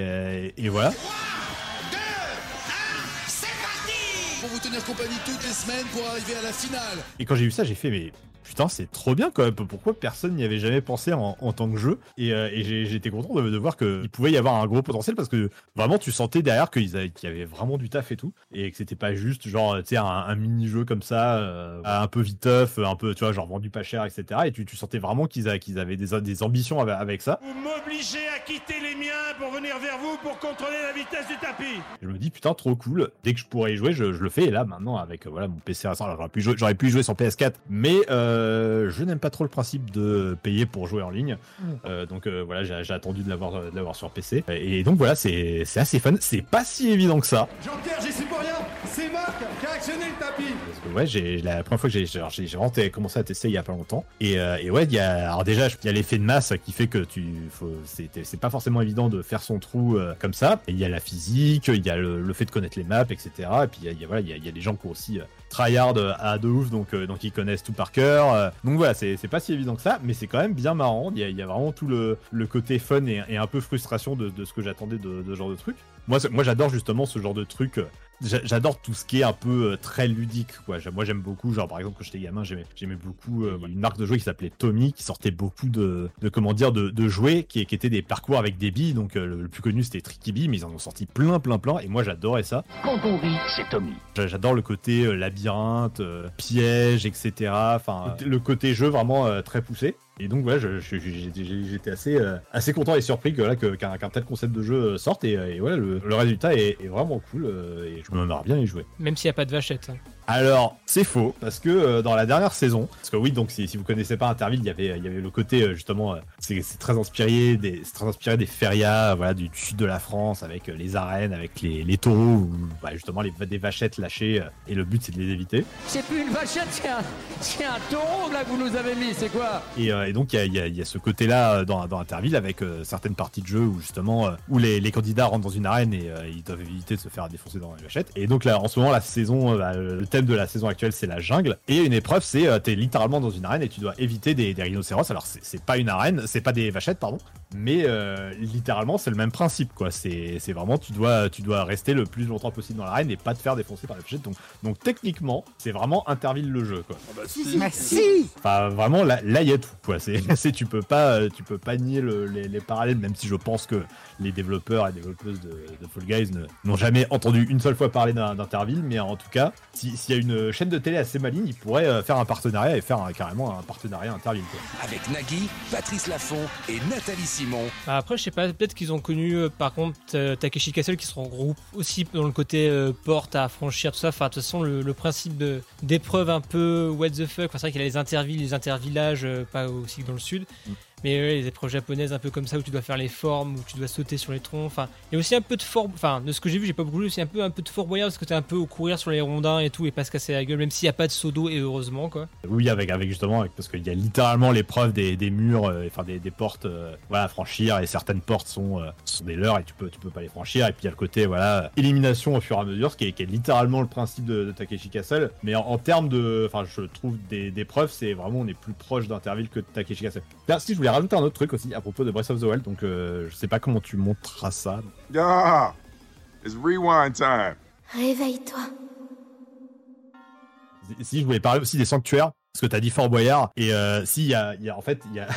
euh, et voilà. Pour vous tenir compagnie toutes les semaines pour arriver à la finale. Et quand j'ai vu ça, j'ai fait, mais putain, c'est trop bien quand même. Pourquoi personne n'y avait jamais pensé en, en tant que jeu? Et, euh, et j'étais content de, de voir qu'il pouvait y avoir un gros potentiel parce que vraiment, tu sentais derrière qu'il y avait vraiment du taf et tout. Et que c'était pas juste genre, tu sais, un, un mini-jeu comme ça, euh, un peu viteuf, un peu, tu vois, genre vendu pas cher, etc. Et tu, tu sentais vraiment qu'ils avaient des, des ambitions avec, avec ça. Vous m'obligez à quitter les miens pour venir vers vous pour contrôler la vitesse du tapis. Je me dis putain trop cool. Dès que je pourrais y jouer, je, je le fais. Et là maintenant avec euh, voilà mon PC récent, alors, j'aurais pu pu y jouer sur PS4, mais euh, je n'aime pas trop le principe de payer pour jouer en ligne. Euh, donc euh, voilà, j'ai attendu de l'avoir euh, de l'avoir sur PC. Et donc voilà, c'est c'est assez fun. C'est pas si évident que ça. Jean-Pierre, j'y suis pour rien. C'est Marc qui a actionné le tapis. Parce que ouais, j'ai la première fois que j'ai vraiment commencé à tester il y a pas longtemps. Et, euh, ouais, il y a alors déjà il y a l'effet de masse qui fait que tu c'est pas forcément évident de faire son trou euh, comme ça. Il y a la physique, il y a le, fait de connaître les maps, etc. Et puis il y a, voilà, il y a, des gens qui ont aussi euh, tryhard euh, à de ouf, donc euh, donc ils connaissent tout par cœur. Euh, donc voilà, c'est pas si évident que ça, mais c'est quand même bien marrant. Il y a, y a vraiment tout le, le côté fun et, un peu frustration de, ce que j'attendais de, de ce genre de truc. Moi, moi j'adore justement ce genre de truc. J'a- J'adore tout ce qui est un peu euh, très ludique. Quoi. Moi, j'aime beaucoup, genre par exemple, quand j'étais gamin, j'aimais j'aimais beaucoup euh, une marque de jouets qui s'appelait Tommy, qui sortait beaucoup de, de comment dire, de, de jouets qui, qui étaient des parcours avec des billes. Donc euh, le, le plus connu c'était Tricky Bee, mais ils en ont sorti plein, plein, plein. Et moi, j'adorais ça. Quand on rit, c'est Tommy. J'a- J'adore le côté euh, labyrinthe, euh, piège, etc. Enfin, le côté jeu vraiment euh, très poussé. Et donc voilà, j'étais euh, assez content et surpris que qu'un tel concept de jeu euh, sorte et, euh, voilà le, le résultat est, vraiment cool euh, et je me marre bien y jouer. Même s'il n'y a pas de vachette. hein. Alors, c'est faux, parce que euh, dans la dernière saison, parce que oui, donc si, si vous connaissez pas Interville, il y avait, il y avait le côté euh, justement, euh, c'est très inspiré des, très inspiré des férias, voilà, du, du sud de la France, avec les arènes, avec les, les taureaux, ou bah, justement les, des vachettes lâchées, et le but c'est de les éviter. C'est plus une vachette, c'est un, un taureau là que vous nous avez mis, c'est quoi? Et, et donc il y a, y y ce côté-là dans, dans Interville avec certaines parties de jeu où justement où les, les candidats rentrent dans une arène et ils doivent éviter de se faire défoncer dans les vachettes. Et donc là en ce moment la saison, bah, le thème de la saison actuelle c'est la jungle et une épreuve c'est euh, t'es littéralement dans une arène et tu dois éviter des, rhinocéros. Alors c'est pas une arène, c'est pas des vachettes pardon, mais euh, littéralement c'est le même principe quoi. C'est c'est vraiment tu dois tu dois rester le plus longtemps possible dans l'arène et pas te faire défoncer par les vachettes. Donc donc techniquement c'est vraiment Interville le jeu quoi. si. Enfin, vraiment, là, il y a tout, quoi. C'est, c'est, tu peux pas, euh, tu peux pas nier le- les, les parallèles, même si je pense que les développeurs et développeuses de, de Fall Guys n'ont jamais entendu une seule fois parler d'un, d'Interville, mais en tout cas, si- s'il y a une chaîne de télé assez maligne, ils pourraient euh, faire un partenariat et faire un- carrément un partenariat Interville, quoi. Avec Nagui, Patrice Laffont et Nathalie Simon. Bah, après, je sais pas, peut-être qu'ils ont connu euh, par contre euh, Takeshi Castle qui se regroupe aussi dans le côté euh, porte à franchir, tout ça. Enfin, de toute façon, le, le principe de, d'épreuve un peu what the fuck, enfin, c'est vrai qu'il y a les intervilles, les intervillages, euh, pas aussi que dans le sud. Mais les épreuves japonaises un peu comme ça où tu dois faire les formes, où tu dois sauter sur les troncs. Enfin, il y a aussi un peu de fort. Enfin, de ce que j'ai vu, j'ai pas beaucoup vu, c'est un peu un peu de fort parce que t'es un peu au courir sur les rondins et tout et pas se casser la gueule, même s'il y a pas de seau et heureusement quoi. Oui, avec, avec justement, avec- parce qu'il y a littéralement l'épreuve des, des murs, euh, enfin des, des portes, euh, voilà, à franchir, et certaines portes sont, euh, sont des leurs et tu peux, tu peux pas les franchir. Et puis il y a le côté, voilà, élimination au fur et à mesure, ce qui est, littéralement le principe de, Takeshi Castle. Mais en, termes de, enfin, je trouve des, des preuves, c'est vraiment, on est plus proche d'Interville que de Takeshi Castle. D'ailleurs, si je voulais rajouter un autre truc aussi à propos de Breath of the Wild, donc euh, je sais pas comment tu montreras ça. Ah, it's rewind time. Réveille-toi. Si je voulais parler aussi des sanctuaires, Parce que t'as dit Fort Boyard, et euh, si, il y a, y a- en fait, il y a,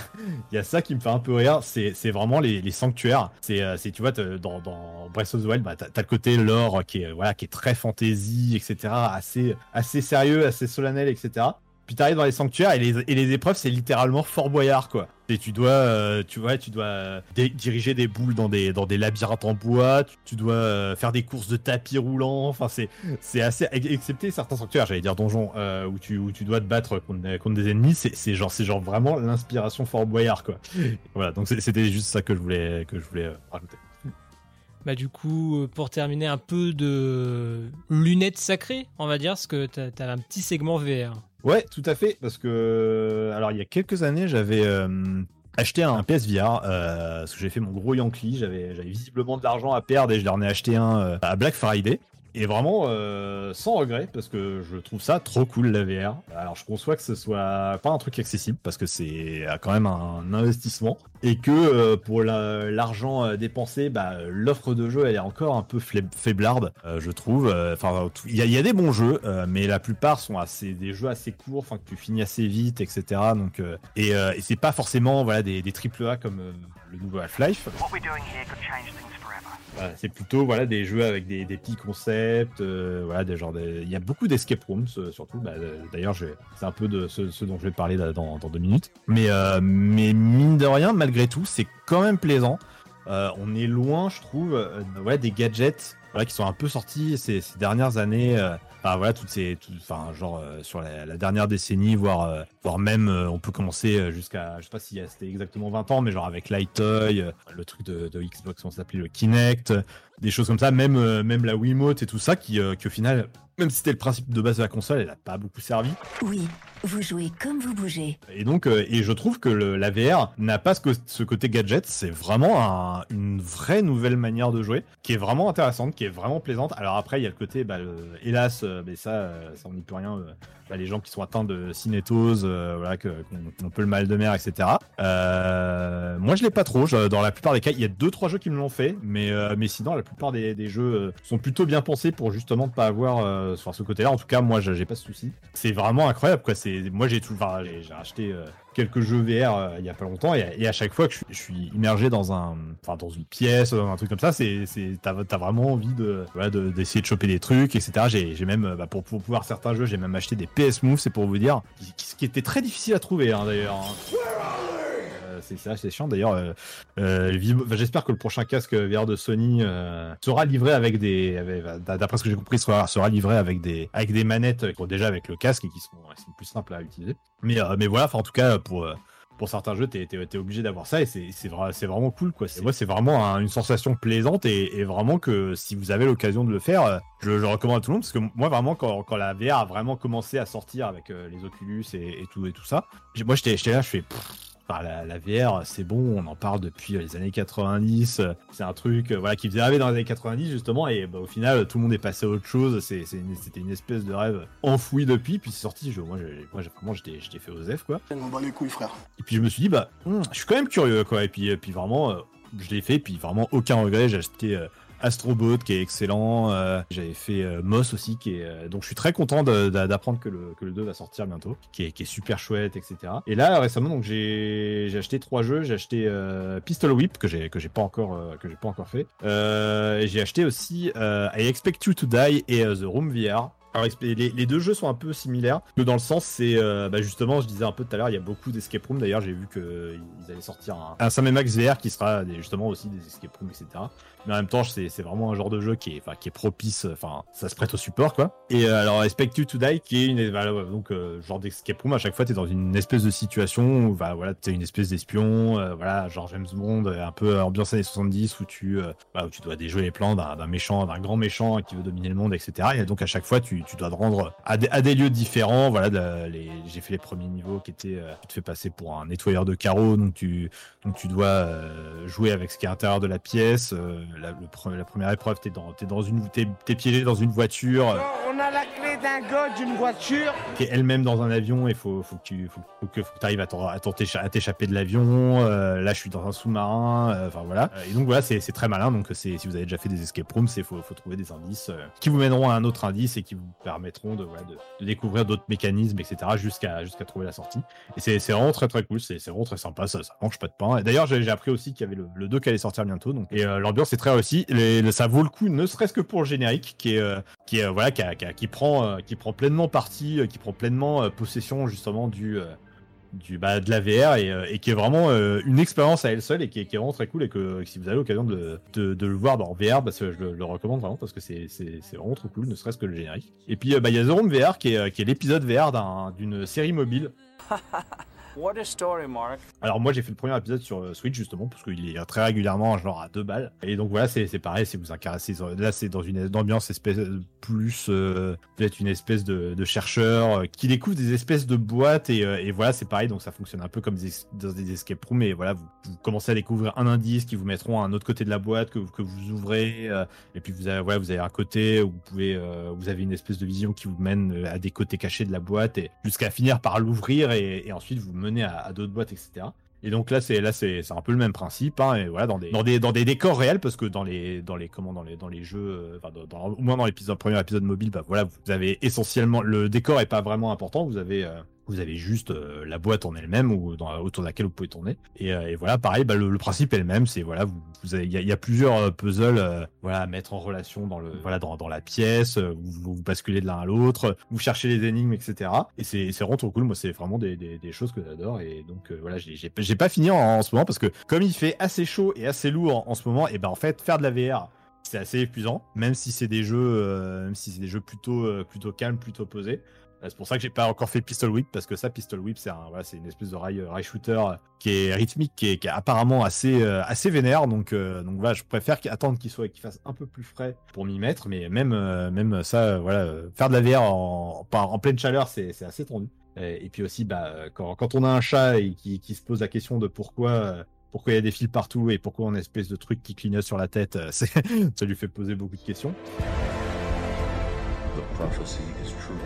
il y a ça qui me fait un peu rire, c'est c'est vraiment les, les sanctuaires. C'est, euh, c'est, tu vois, dans, dans Breath of the Wild, bah, t'as t'as le côté lore qui est, voilà, qui est très fantasy, etc., assez, assez sérieux, assez solennel, etc. Puis t'arrives dans les sanctuaires et les, et les épreuves, c'est littéralement Fort Boyard, quoi. Et tu dois, euh, tu vois, tu dois euh, diriger des boules dans des, dans des labyrinthes en bois. Tu, dois euh, faire des courses de tapis roulants. Enfin, c'est, assez, ex- excepté certains sanctuaires, j'allais dire donjons, où tu, dois te battre contre, des ennemis. C'est, genre, vraiment l'inspiration Fort Boyard, quoi. Voilà. Donc c'était juste ça que je voulais, que je voulais rajouter. Bah du coup, pour terminer, un peu de lunettes sacrées, on va dire, parce que t'as un petit segment VR. Ouais, tout à fait, parce que alors il y a quelques années, j'avais euh, acheté un PSVR, euh, parce que j'ai fait mon gros Yankee, j'avais visiblement de l'argent à perdre et je leur ai acheté un euh, à Black Friday. Et vraiment euh, sans regret parce que je trouve ça trop cool la VR. Alors je conçois que ce soit pas un truc accessible parce que c'est euh, quand même un investissement et que euh, pour la- l'argent dépensé, bah, l'offre de jeu elle est encore un peu faiblarde, je trouve. Enfin, il y, a- des bons jeux, mais la plupart sont assez des jeux assez courts, enfin que tu finis assez vite, etc. Donc et, et c'est pas forcément voilà des, des triple A comme le nouveau Half-Life. C'est plutôt voilà des jeux avec des, des petits concepts, euh, voilà des genres. de- Il y a beaucoup d'escape rooms euh, surtout. Bah, euh, D'ailleurs, c'est un peu de ce, dont je vais parler dans, dans deux minutes. Mais euh, mais mine de rien, malgré tout, c'est quand même plaisant. Euh, on est loin, je trouve, euh, ouais, des gadgets voilà, qui sont un peu sortis ces, ces dernières années. Enfin voilà, toutes ces, tout- enfin genre euh, sur la, la dernière décennie, voire euh, voire même, euh, on peut commencer jusqu'à, je sais pas si c'était exactement 20 ans, mais genre avec Lightoy, le truc de, de Xbox, on s'appelait le Kinect, des choses comme ça, même même la Wiimote et tout ça, qui qui au final, même si c'était le principe de base de la console, elle a pas beaucoup servi. Oui, vous jouez comme vous bougez. Et donc, et je trouve que le- la VR n'a pas ce, côté gadget. C'est vraiment un- une vraie nouvelle manière de jouer, qui est vraiment intéressante, qui est vraiment plaisante. Alors après, il y a le côté, bah, le- hélas, mais ça, euh, ça on n'y peut rien. euh, bah, les gens qui sont atteints de cinétose, euh, voilà, qu'on peut le mal de mer, etc. Euh, moi, je l'ai pas trop. Je- dans la plupart des cas, il y a deux trois jeux qui me l'ont fait, mais euh, mais sinon, la plupart des, des jeux euh, sont plutôt bien pensés pour justement ne pas avoir euh, sur ce côté-là. En tout cas, moi, j'ai pas ce souci. C'est vraiment incroyable, quoi. C'est moi, j'ai tout, j'ai acheté euh, quelques jeux VR euh, il y a pas longtemps et, à chaque fois que je, suis- immergé dans un, enfin, dans une pièce, dans un truc comme ça, c'est, t'as, vraiment envie de, voilà, de- d'essayer de choper des trucs, etc. J'ai, même, bah, pour, pouvoir certains jeux, j'ai même acheté des PS Move, c'est pour vous dire, qui- qui- ce qui était très difficile à trouver, hein, d'ailleurs. C'est ça, chiant d'ailleurs. euh, euh, J'espère que le prochain casque VR de Sony euh, sera livré avec des, d'après ce que j'ai compris, sera, sera livré avec des, avec des manettes déjà avec le casque et qui sont, plus simples à utiliser. Mais, mais voilà, en tout cas pour pour certains jeux, t'es es, obligé d'avoir ça et c'est vra- vraiment cool quoi. Moi, c'est vraiment un- une sensation plaisante et, vraiment que si vous avez l'occasion de le faire, je, je recommande à tout le monde parce que moi vraiment quand, quand la VR a vraiment commencé à sortir avec les Oculus et, tout et tout ça, moi j'étais là, je fais pff, Enfin, la, la VR, c'est bon, on en parle depuis euh, les années 90. euh, C'est un truc euh, voilà, qui faisait rêver dans les années 90, justement, et bah, au final, tout le monde est passé à autre chose. Une- C'était une, espèce de rêve enfoui depuis, puis c'est sorti. Je, moi, j'ai- moi vraiment, j'étais fait aux F, quoi. On bat les couilles, frère. Et puis je me suis dit, bah, hum, je suis quand même curieux, quoi. Et puis, puis vraiment, euh, je l'ai fait, puis vraiment aucun regret. J'ai acheté euh, Astrobot, qui est excellent. euh, J'avais fait euh, Moss aussi, qui est. euh, donc je suis très content d'apprendre que le, que le 2 va sortir bientôt, qui est, super chouette, etc. Et là, récemment, j'ai acheté trois jeux. J'ai acheté Pistol Whip, que j'ai pas encore que j'ai pas encore fait. J'ai acheté aussi I Expect You to Die et The Room VR. Alors, les, deux jeux sont un peu similaires, que dans le sens, c'est euh, bah, justement, je disais un peu tout à l'heure, il y a beaucoup d'escape rooms. D'ailleurs, j'ai vu qu'ils allaient sortir un, un Sam Max VR qui sera justement aussi des escape rooms, etc. Mais en même temps, c'est vraiment un genre de jeu qui est, qui est propice, enfin, ça se prête au support, quoi. Et euh, alors, Expect You to Die, qui est une, ouais, donc, euh, genre d'escape room, à chaque fois, t'es dans une espèce de situation où, bah, voilà, t'es une espèce d'espion, euh, voilà, genre James Bond, euh, un peu ambiance années 70, où tu, euh, bah, où tu dois déjouer les plans d'un méchant, d'un grand méchant qui veut dominer le monde, etc. Et donc, à chaque fois, tu, tu dois te rendre à des, à des lieux différents, voilà, j'ai fait les premiers niveaux qui étaient, euh, tu te fais passer pour un nettoyeur de carreaux, donc tu, donc tu dois euh, jouer avec ce qui est à l'intérieur de la pièce. euh, la, le pre- la première épreuve, t'es dans, t'es dans une, t'es, t'es piégé dans une voiture. On On a la clé d'un god d'une voiture. qui est elle-même dans un avion et faut, faut que tu faut, faut que tu arrives à t'échapper de l'avion. Euh, là, je suis dans un sous-marin. euh, Enfin voilà. Et donc voilà, c'est c'est très malin. Donc c'est si vous avez déjà fait des escape rooms, c'est faut, faut trouver des indices euh, qui vous mèneront à un autre indice et qui vous permettront de, découvrir d'autres mécanismes, etc. jusqu'à trouver la sortie. Et c'est vraiment très très cool. C'est vraiment très sympa. Ça, ça mange pas de pain. D'ailleurs, j'ai appris aussi qu'il y avait le, le 2 qui allait sortir bientôt. Donc et euh, l'ambiance est très réussie. Ça vaut le coup, ne serait-ce que pour le générique, qui euh, euh, voilà, qui, qui prend pleinement parti, euh, qui prend pleinement possession justement du du bah, de la VR et, euh, et qui est vraiment euh, une expérience à elle seule et qui est, qui est vraiment très cool et que si vous avez l'occasion de, de, de le voir dans VR, bah, je le, le recommande vraiment parce que c'est vraiment trop cool, ne serait-ce que le générique. Et puis euh, bah, il y a The Room VR qui est, euh, qui est l'épisode VR d'un- d'une série mobile What a story, Mark. alors moi j'ai fait le premier épisode sur euh, Switch justement parce qu'il est très régulièrement genre à deux balles et donc voilà c'est pareil c'est vous incarnez là c'est dans une ambiance espèce de- plus euh, peut-être une espèce de, chercheur euh, qui découvre des espèces de boîtes et, euh, voilà c'est pareil donc ça fonctionne un peu comme dans des escape rooms et voilà vous, commencez à découvrir un indice qui vous mettront à un autre côté de la boîte que, que vous ouvrez euh, et puis vous avez voilà vous avez un côté où vous pouvez euh, vous avez une espèce de vision qui vous mène euh, à des côtés cachés de la boîte et jusqu'à finir par l'ouvrir et, et ensuite vous à, d'autres boîtes etc et donc là, c'est là, c'est c'est un peu le même principe, hein, et voilà, dans des dans des dans des décors réels, parce que dans les dans les comment dans les dans les jeux, euh, enfin dans, dans- au moins dans l'épisode premier épisode mobile, bah voilà, vous avez essentiellement le décor est pas vraiment important, vous avez euh, vous avez juste euh, la boîte en elle-même ou autour de laquelle vous pouvez tourner. Et, euh, voilà, pareil, bah, le, principe est le même. C'est voilà, il y, a- plusieurs euh, puzzles, voilà, à mettre en relation dans le, voilà, dans, la pièce. Vous, vous basculez de l'un à l'autre, vous cherchez les énigmes, etc. Et c'est vraiment trop cool. Moi, c'est vraiment des, choses que j'adore. Et donc voilà, j'ai pas fini en, ce moment parce que comme il fait assez chaud et assez lourd en, ce moment, et ben en fait, faire de la VR c'est assez épuisant, même si c'est des jeux, même si c'est des jeux plutôt calmes, plutôt posés. Euh, C'est pour ça que j'ai pas encore fait Pistol Whip parce que ça, Pistol Whip, c'est une espèce de rail, shooter qui est rythmique, qui est, qui est apparemment assez, euh, assez vénère. Donc, euh, donc voilà, je préfère attendre qu'il soit, fasse un peu plus frais pour m'y mettre. Mais même, euh, même ça, voilà, faire de la VR en, en, en pleine chaleur, c'est, assez tendu. Et puis aussi, bah, quand, on a un chat et qui, se pose la question de pourquoi, pourquoi il y a des fils partout et pourquoi on a une espèce de truc qui clignote sur la tête, ça lui fait poser beaucoup de questions. The prophecy is true.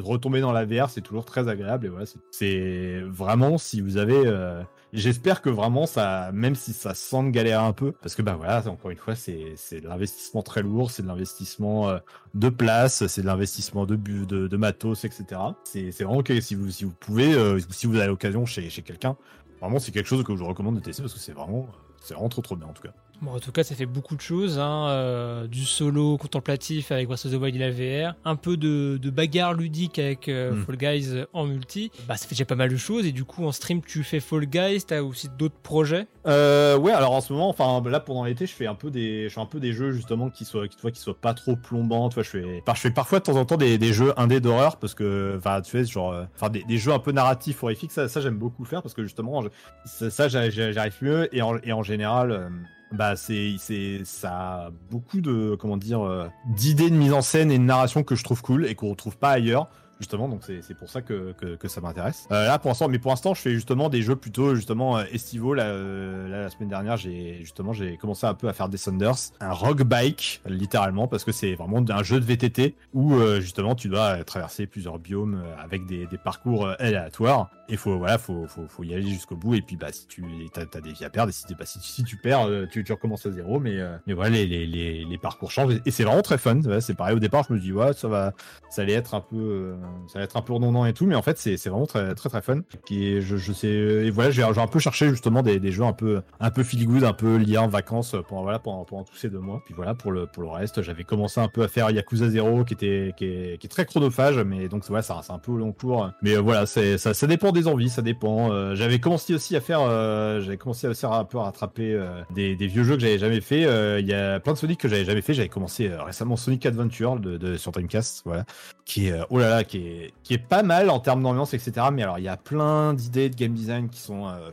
Retomber dans la VR, c'est toujours très agréable. Et voilà, c'est- vraiment si vous avez. euh, J'espère que vraiment ça, même si ça semble galérer un peu, parce que bah voilà, encore une fois, c'est de l'investissement très lourd, c'est de l'investissement euh, de place, c'est de l'investissement de, de de matos, etc. C'est vraiment que si vous si vous pouvez, euh, si vous avez l'occasion chez chez quelqu'un, vraiment c'est quelque chose que je vous recommande de tester parce que c'est vraiment c'est vraiment trop trop bien en tout cas. Bon, en tout cas, ça fait beaucoup de choses. Hein, euh, du solo contemplatif avec Breath of the Wild et la VR, un peu de, de bagarre ludique avec euh, Mm. Fall Guys en multi. Bah, ça fait déjà pas mal de choses. Et du coup, en stream, tu fais Fall Guys. T'as aussi d'autres projets? Euh, ouais, alors en ce moment, enfin là pendant l'été, je fais un peu des, je fais un peu des jeux justement qui soient, qui, tu vois, qui soient pas trop plombants. Tu vois, je fais, je fais parfois de temps en temps des, des jeux indés d'horreur parce que, enfin, tu sais, genre, euh, enfin des, des jeux un peu narratifs horrifiques. Ça, ça j'aime beaucoup faire parce que justement, je- ça, ça, j'a- j'a- j'arrive mieux et en, et en général. Bah c'est c'est ça a beaucoup de comment dire euh, d'idées de mise en scène et de narration que je trouve cool et qu'on retrouve pas ailleurs justement donc c'est pour ça que, que, ça m'intéresse. Euh, là pour l'instant mais pour l'instant je fais justement des jeux plutôt justement euh, estivaux. Euh, là, la semaine dernière j'ai justement j'ai commencé un peu à faire Descenders. Un rock bike littéralement parce que c'est vraiment un jeu de VTT où justement tu dois traverser plusieurs biomes avec des, des parcours aléatoires. Et faut voilà faut, faut, faut y aller jusqu'au bout. Et puis bah si tu t'as, t'as des vies à perdre. Et si, bah, si, tu perds tu, recommences à zéro. Mais mais voilà les, les, les, les parcours changent. Et c'est vraiment très fun. C'est pareil. Au départ je me dis ouais ça va ça allait être un peu ça allait être un peu redondant et tout mais en fait c'est vraiment très très très fun. Qui je, je sais et voilà j'ai un peu cherché justement des, des jeux un peu un peu feel un peu liés en vacances pendant voilà pendant, pendant tous ces deux mois. Puis voilà pour le pour le reste j'avais commencé un peu à faire Yakuza 0 qui était qui est, très chronophage mais donc voilà ça c'est un peu au long cours. Mais euh, voilà ça, ça dépend des envies ça dépend Euh, j'avais commencé aussi à faire euh, j'avais commencé aussi à un peu rattraper euh, des, des vieux jeux que j'avais jamais fait. Euh, il y a plein de Sonic que j'avais jamais fait. J'avais commencé euh, récemment Sonic Adventure sur Dreamcast voilà. Qui est euh, oh là là qui est pas mal en termes d'ambiance etc mais alors il y a plein d'idées de game design qui sont euh,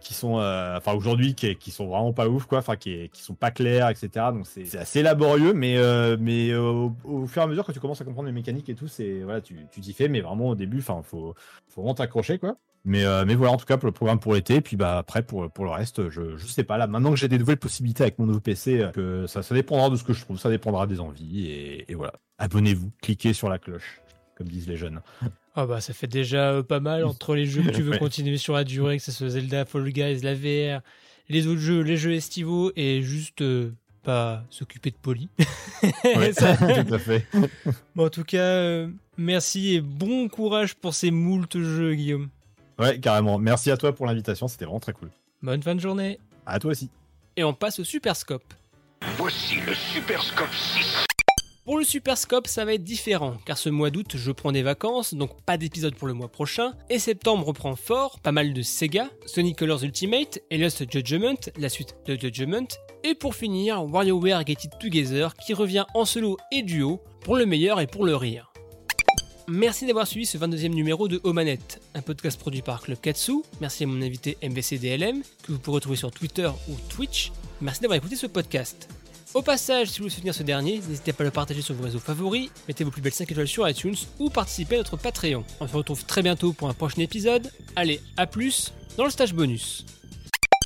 qui sont, euh, enfin aujourd'hui, qui, qui sont vraiment pas ouf, quoi, enfin qui, qui sont pas clairs, etc. Donc c'est assez laborieux, mais euh, mais au, fur et à mesure que tu commences à comprendre les mécaniques et tout, c'est voilà, tu t'y fais, mais vraiment au début, enfin faut faut vraiment t'accrocher, quoi. Mais, mais voilà, en tout cas, pour le programme pour l'été. Puis bah, après, pour, pour le reste, je, je sais pas. Là, maintenant que j'ai des nouvelles possibilités avec mon nouveau PC, ça, ça dépendra de ce que je trouve, ça dépendra des envies. Et voilà. Abonnez-vous, cliquez sur la cloche, comme disent les jeunes. Ah bah ça fait déjà euh, pas mal entre les jeux que tu veux Ouais. continuer sur la durée, que ce soit Zelda, Fall Guys, la VR, les autres jeux, les jeux estivaux et juste euh, pas s'occuper de Poli. Ouais, Ça- tout à fait. Bon, en tout cas, euh, merci et bon courage pour ces moultes jeux, Guillaume. Ouais, carrément. Merci à toi pour l'invitation, c'était vraiment très cool. Bonne fin de journée. À toi aussi. Et on passe au Super Scope. Voici le Super Scope 6. Pour le Super Scope, ça va être différent, car ce mois d'août, je prends des vacances, donc pas d'épisode pour le mois prochain, et septembre reprend fort, pas mal de Sega, Sonic Colors Ultimate, et Lost Judgment, la suite de Judgment, et pour finir, WarioWare Get It Together, qui revient en solo et duo, pour le meilleur et pour le rire. Merci d'avoir suivi ce 22e numéro de Omanette, un podcast produit par Club Katsu. Merci à mon invité MVCDLM, que vous pourrez retrouver sur Twitter ou Twitch. Merci d'avoir écouté ce podcast. Au passage, si vous voulez soutenir ce dernier, n'hésitez pas à le partager sur vos réseaux favoris, mettez vos plus belles 5 étoiles sur iTunes ou participez à notre Patreon. On se retrouve très bientôt pour un prochain épisode. Allez, à plus dans le stage bonus.